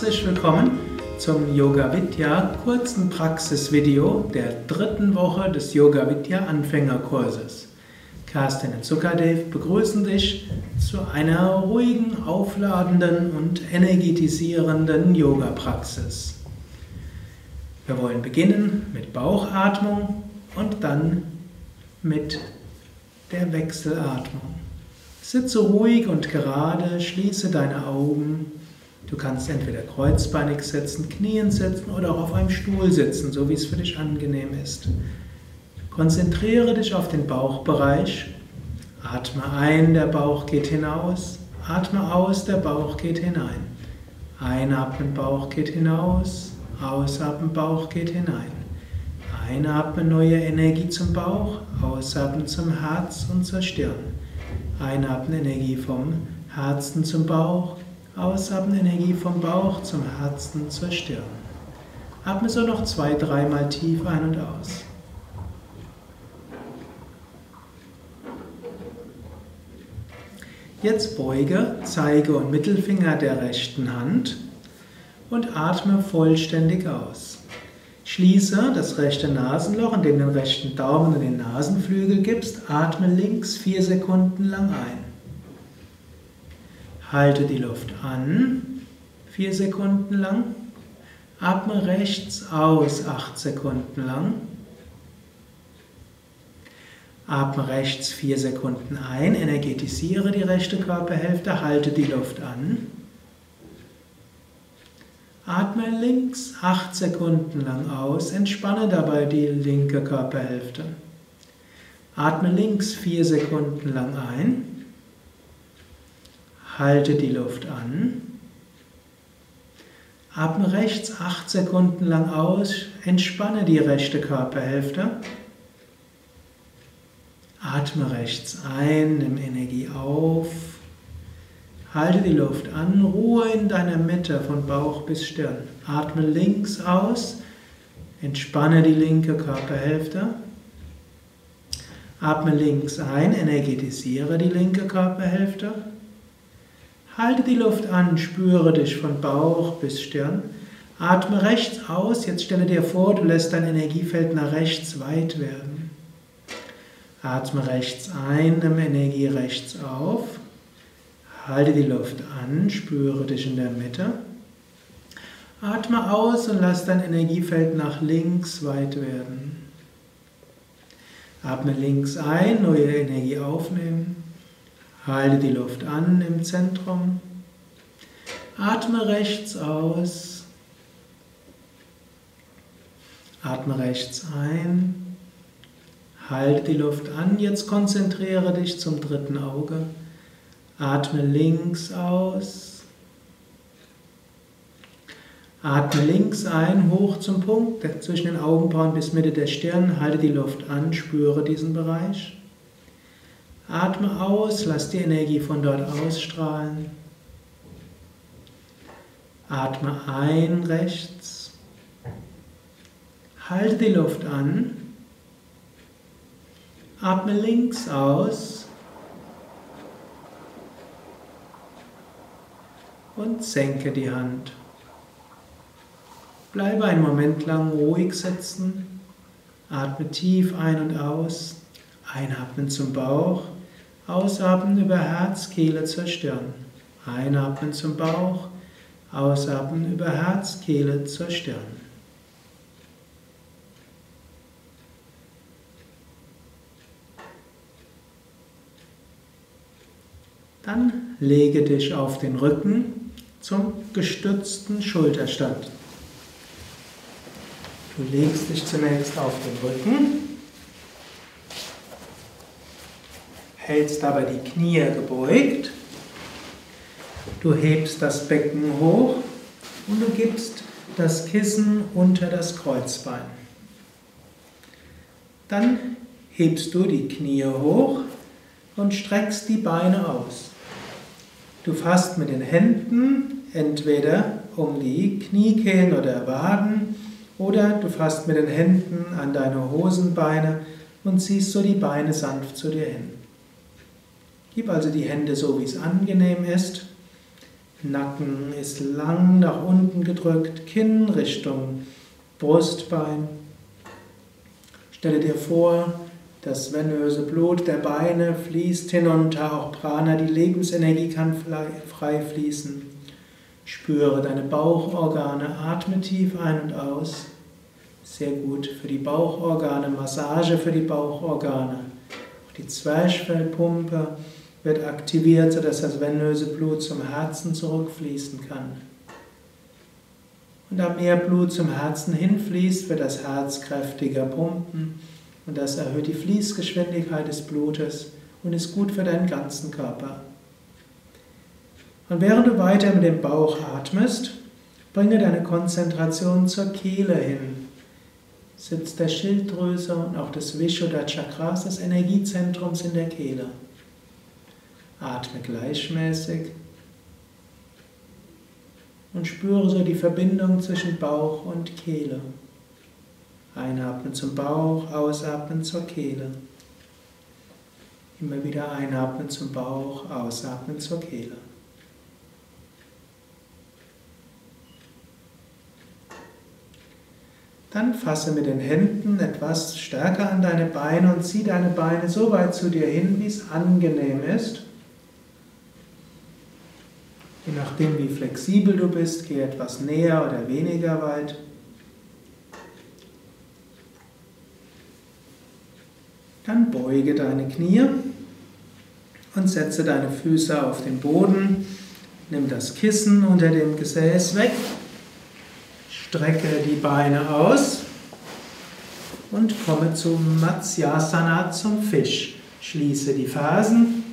Herzlich willkommen zum Yoga Vidya kurzen Praxisvideo der dritten Woche des Yoga Vidya Anfängerkurses. Carsten und Zuckerdev begrüßen dich zu einer ruhigen, aufladenden und energetisierenden Yoga-Praxis. Wir wollen beginnen mit Bauchatmung und dann mit der Wechselatmung. Sitze ruhig und gerade, schließe deine Augen. Du kannst entweder kreuzbeinig sitzen, knien sitzen oder auch auf einem Stuhl sitzen, so wie es für dich angenehm ist. Konzentriere dich auf den Bauchbereich. Atme ein, der Bauch geht hinaus. Atme aus, der Bauch geht hinein. Einatmen, Bauch geht hinaus. Ausatmen, Bauch geht hinein. Einatmen, neue Energie zum Bauch. Ausatmen zum Herz und zur Stirn. Einatmen Energie vom Herzen zum Bauch, ausatmen Energie vom Bauch zum Herzen zur Stirn. Atme so noch zwei, dreimal tief ein und aus. Jetzt beuge Zeige und Mittelfinger der rechten Hand und atme vollständig aus. Schließe das rechte Nasenloch, indem du den rechten Daumen in den Nasenflügel gibst. Atme links vier Sekunden lang ein. Halte die Luft an, vier Sekunden lang. Atme rechts aus, acht Sekunden lang. Atme rechts vier Sekunden ein, energetisiere die rechte Körperhälfte, halte die Luft an. Atme links 8 Sekunden lang aus, entspanne dabei die linke Körperhälfte. Atme links 4 Sekunden lang ein, halte die Luft an. Atme rechts 8 Sekunden lang aus, entspanne die rechte Körperhälfte. Atme rechts ein, nimm Energie auf. Halte die Luft an, Ruhe in deiner Mitte von Bauch bis Stirn. Atme links aus, entspanne die linke Körperhälfte. Atme links ein, energetisiere die linke Körperhälfte. Halte die Luft an, spüre dich von Bauch bis Stirn. Atme rechts aus, jetzt stelle dir vor, du lässt dein Energiefeld nach rechts weit werden. Atme rechts ein, nimm Energie rechts auf. Halte die Luft an, spüre dich in der Mitte. Atme aus und lass dein Energiefeld nach links weit werden. Atme links ein, neue Energie aufnehmen. Halte die Luft an im Zentrum. Atme rechts aus. Atme rechts ein. Halte die Luft an. Jetzt konzentriere dich zum dritten Auge. Atme links aus. Atme links ein, hoch zum Punkt zwischen den Augenbrauen bis Mitte der Stirn. Halte die Luft an, spüre diesen Bereich. Atme aus, lass die Energie von dort ausstrahlen. Atme ein rechts. Halte die Luft an. Atme links aus. und senke die Hand. Bleibe einen Moment lang ruhig sitzen, atme tief ein und aus, einatmen zum Bauch, ausatmen über Herz, Kehle zur Stirn, einatmen zum Bauch, ausatmen über Herz, Kehle zur Stirn. Dann lege dich auf den Rücken zum gestützten Schulterstand. Du legst dich zunächst auf den Rücken, hältst dabei die Knie gebeugt, du hebst das Becken hoch und du gibst das Kissen unter das Kreuzbein. Dann hebst du die Knie hoch und streckst die Beine aus. Du fasst mit den Händen entweder um die Kniekehlen oder Waden oder du fasst mit den Händen an deine Hosenbeine und ziehst so die Beine sanft zu dir hin. Gib also die Hände so, wie es angenehm ist. Nacken ist lang nach unten gedrückt, Kinn Richtung Brustbein. Stelle dir vor, das venöse Blut der Beine fließt hinunter, auch Prana, die Lebensenergie kann frei fließen. Spüre deine Bauchorgane, atme tief ein und aus. Sehr gut für die Bauchorgane, Massage für die Bauchorgane. Auch die Zwerchfellpumpe wird aktiviert, sodass das venöse Blut zum Herzen zurückfließen kann. Und da mehr Blut zum Herzen hinfließt, wird das Herz kräftiger pumpen und das erhöht die Fließgeschwindigkeit des Blutes und ist gut für deinen ganzen Körper. Und während du weiter mit dem Bauch atmest, bringe deine Konzentration zur Kehle hin. Sitz der Schilddrüse und auch des Vishuddha Chakras, des Energiezentrums in der Kehle. Atme gleichmäßig und spüre so die Verbindung zwischen Bauch und Kehle. Einatmen zum Bauch, ausatmen zur Kehle. Immer wieder einatmen zum Bauch, ausatmen zur Kehle. Dann fasse mit den Händen etwas stärker an deine Beine und zieh deine Beine so weit zu dir hin, wie es angenehm ist. Je nachdem, wie flexibel du bist, geh etwas näher oder weniger weit. Dann beuge deine Knie und setze deine Füße auf den Boden. Nimm das Kissen unter dem Gesäß weg. Strecke die Beine aus und komme zum Matsyasana, zum Fisch. Schließe die Fersen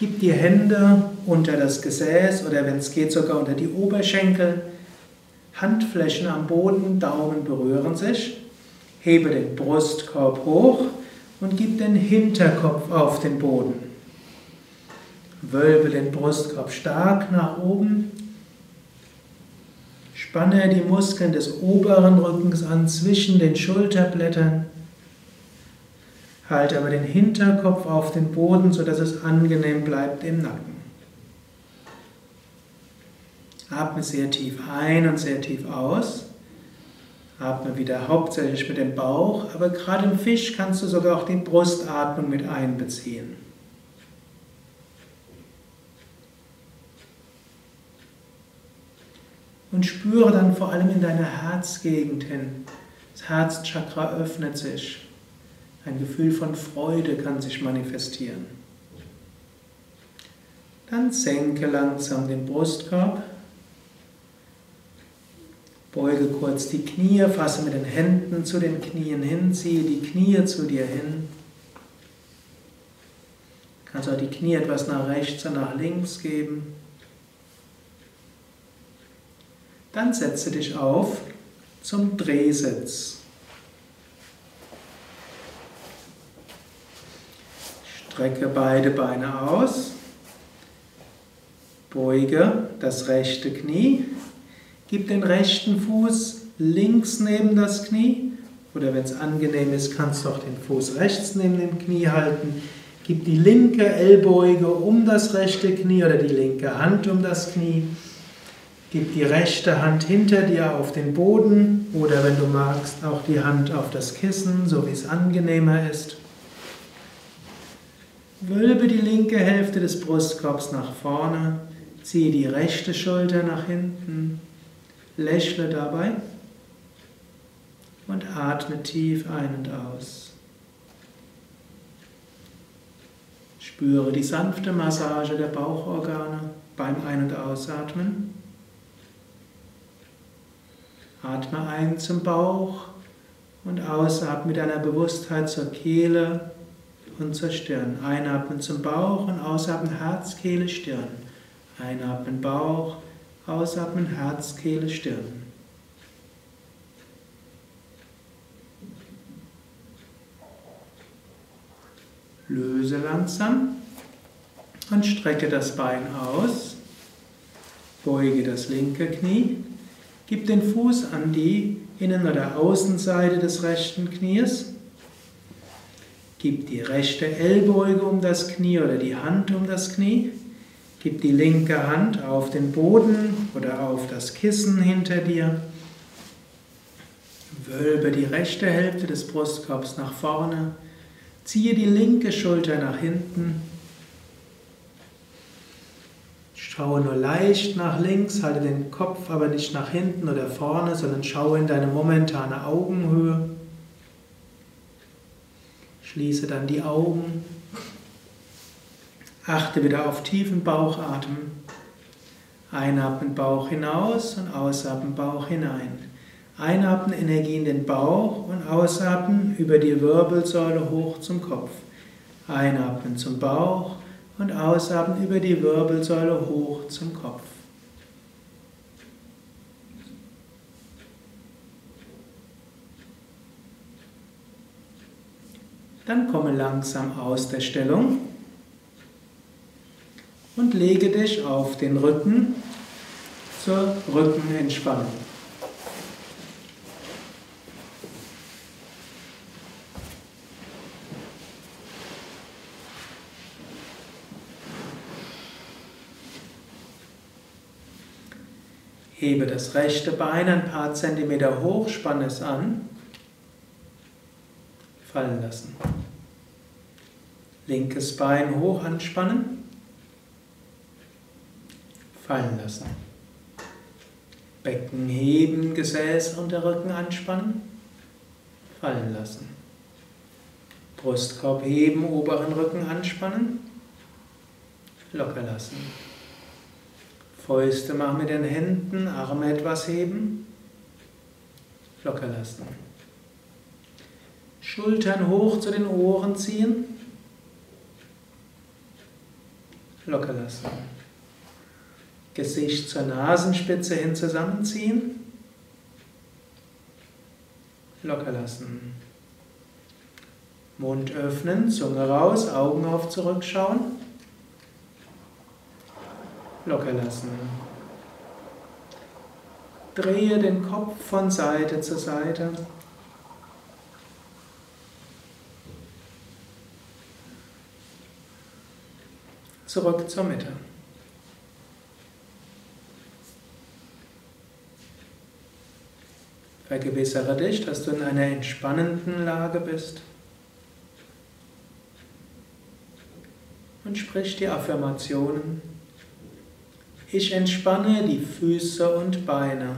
Gib die Hände unter das Gesäß oder wenn es geht sogar unter die Oberschenkel. Handflächen am Boden, Daumen berühren sich. Hebe den Brustkorb hoch und gib den Hinterkopf auf den Boden. Wölbe den Brustkorb stark nach oben. Spanne die Muskeln des oberen Rückens an zwischen den Schulterblättern. Halte aber den Hinterkopf auf den Boden, sodass es angenehm bleibt im Nacken. Atme sehr tief ein und sehr tief aus. Atme wieder hauptsächlich mit dem Bauch, aber gerade im Fisch kannst du sogar auch die Brustatmung mit einbeziehen. Und spüre dann vor allem in deiner Herzgegend hin. Das Herzchakra öffnet sich. Ein Gefühl von Freude kann sich manifestieren. Dann senke langsam den Brustkorb. Beuge kurz die Knie, fasse mit den Händen zu den Knien hin, ziehe die Knie zu dir hin. Kannst auch die Knie etwas nach rechts und nach links geben. Dann setze dich auf zum Drehsitz. Strecke beide Beine aus. Beuge das rechte Knie. Gib den rechten Fuß links neben das Knie. Oder wenn es angenehm ist, kannst du auch den Fuß rechts neben dem Knie halten. Gib die linke Ellbeuge um das rechte Knie oder die linke Hand um das Knie. Gib die rechte Hand hinter dir auf den Boden oder wenn du magst, auch die Hand auf das Kissen, so wie es angenehmer ist. Wölbe die linke Hälfte des Brustkorbs nach vorne, ziehe die rechte Schulter nach hinten, lächle dabei und atme tief ein und aus. Spüre die sanfte Massage der Bauchorgane beim Ein- und Ausatmen. Atme ein zum Bauch und ausatme mit deiner Bewusstheit zur Kehle und zur Stirn. Einatmen zum Bauch und ausatmen Herz, Kehle, Stirn. Einatmen Bauch, ausatmen Herz, Kehle, Stirn. Löse langsam und strecke das Bein aus. Beuge das linke Knie. Gib den Fuß an die Innen- oder Außenseite des rechten Knies Gib die rechte Ellbeuge um das Knie oder die Hand um das Knie. Gib die linke Hand auf den Boden oder auf das Kissen hinter dir. Wölbe die rechte Hälfte des Brustkorbs nach vorne. Ziehe die linke Schulter nach hinten. Schaue nur leicht nach links, halte den Kopf aber nicht nach hinten oder vorne, sondern schaue in deine momentane Augenhöhe. Schließe dann die Augen. Achte wieder auf tiefen Bauchatmen. Einatmen Bauch hinaus und ausatmen Bauch hinein. Einatmen Energie in den Bauch und ausatmen über die Wirbelsäule hoch zum Kopf. Einatmen zum Bauch und ausatmen über die Wirbelsäule hoch zum Kopf. Dann komme langsam aus der Stellung und lege dich auf den Rücken zur Rückenentspannung. Hebe das rechte Bein ein paar Zentimeter hoch, spanne es an, fallen lassen. Linkes Bein hoch anspannen, fallen lassen. Becken heben, Gesäß und der Rücken anspannen, fallen lassen. Brustkorb heben, oberen Rücken anspannen, locker lassen. Fäuste machen mit den Händen, Arme etwas heben, locker lassen. Schultern hoch zu den Ohren ziehen, locker lassen. Gesicht zur Nasenspitze hin zusammenziehen. Locker lassen. Mund öffnen, Zunge raus, Augen auf zurückschauen. Locker lassen. Drehe den Kopf von Seite zu Seite. Zurück zur Mitte. Vergewissere dich, dass du in einer entspannenden Lage bist. Und sprich die Affirmationen. Ich entspanne die Füße und Beine.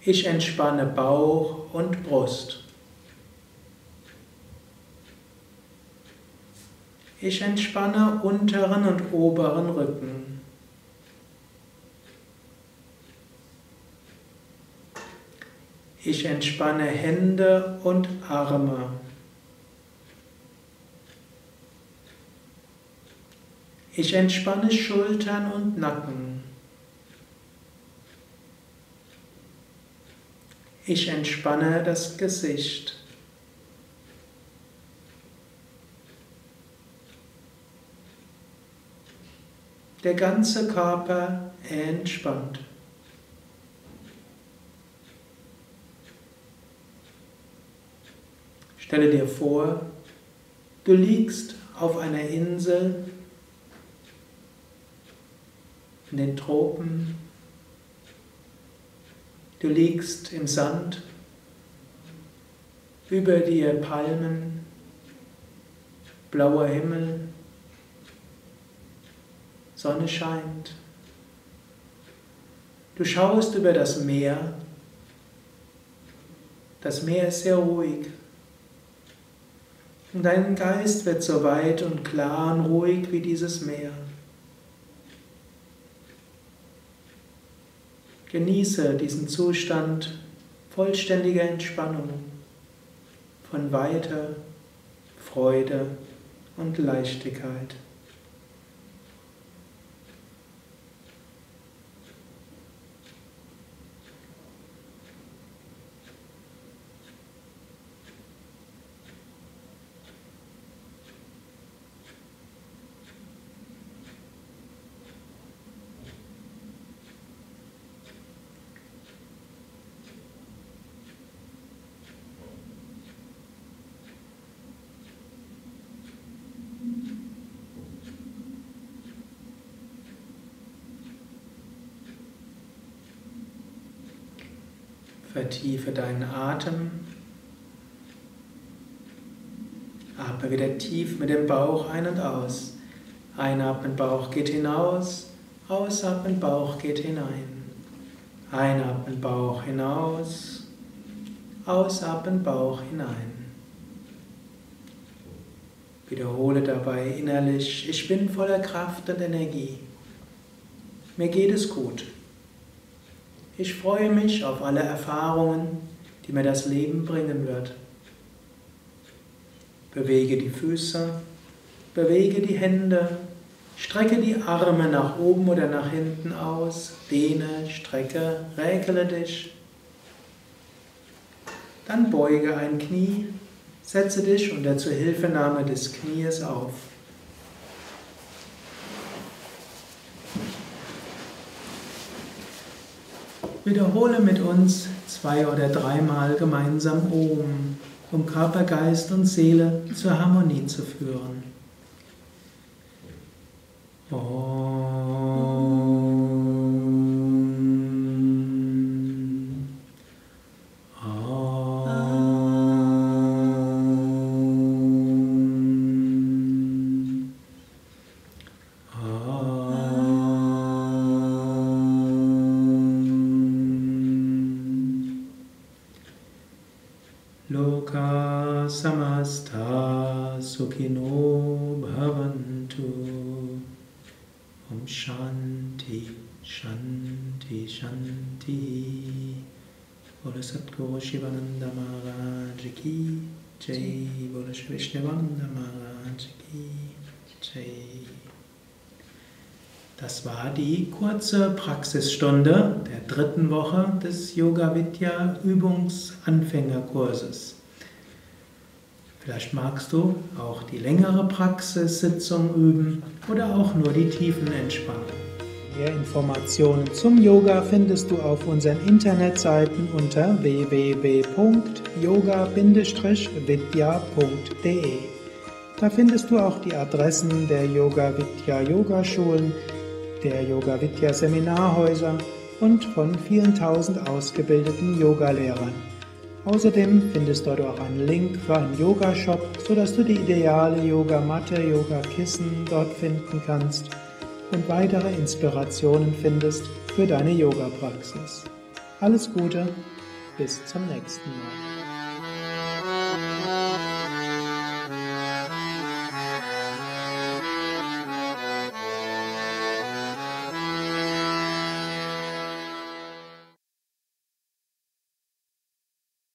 Ich entspanne Bauch und Brust. Ich entspanne unteren und oberen Rücken. Ich entspanne Hände und Arme. Ich entspanne Schultern und Nacken. Ich entspanne das Gesicht. Der ganze Körper entspannt. Stelle dir vor, du liegst auf einer Insel in den Tropen, du liegst im Sand, über dir Palmen, blauer Himmel, Sonne scheint. Du schaust über das Meer. Das Meer ist sehr ruhig. Und dein Geist wird so weit und klar und ruhig wie dieses Meer. Genieße diesen Zustand vollständiger Entspannung, von Weite, Freude und Leichtigkeit. Vertiefe deinen Atem. Atme wieder tief mit dem Bauch ein und aus. Einatmen, Bauch geht hinaus. Ausatmen, Bauch geht hinein. Einatmen, Bauch hinaus. Ausatmen, Bauch hinein. Wiederhole dabei innerlich, ich bin voller Kraft und Energie. Mir geht es gut. Ich freue mich auf alle Erfahrungen, die mir das Leben bringen wird. Bewege die Füße, bewege die Hände, strecke die Arme nach oben oder nach hinten aus, dehne, strecke, räkele dich. Dann beuge ein Knie Setze dich unter Zuhilfenahme des Knies auf. Wiederhole mit uns zwei oder dreimal gemeinsam Om, um Körper, Geist und Seele zur Harmonie zu führen. Om. Das war die kurze Praxisstunde der dritten Woche des Yoga Vidya Übungsanfängerkurses. Vielleicht magst du auch die längere Praxissitzung üben oder auch nur die Tiefenentspannung. Mehr Informationen zum Yoga findest du auf unseren Internetseiten unter www.yoga-vidya.de. Da findest du auch die Adressen der Yoga Vidya Yogaschulen der Yoga Vidya Seminarhäuser und von vielen tausend ausgebildeten Yogalehrern. Außerdem findest du dort auch einen Link für einen Yoga-Shop, sodass du die ideale Yogamatte, Yogakissen dort finden kannst und weitere Inspirationen findest für deine Yoga-Praxis. Alles Gute, bis zum nächsten Mal.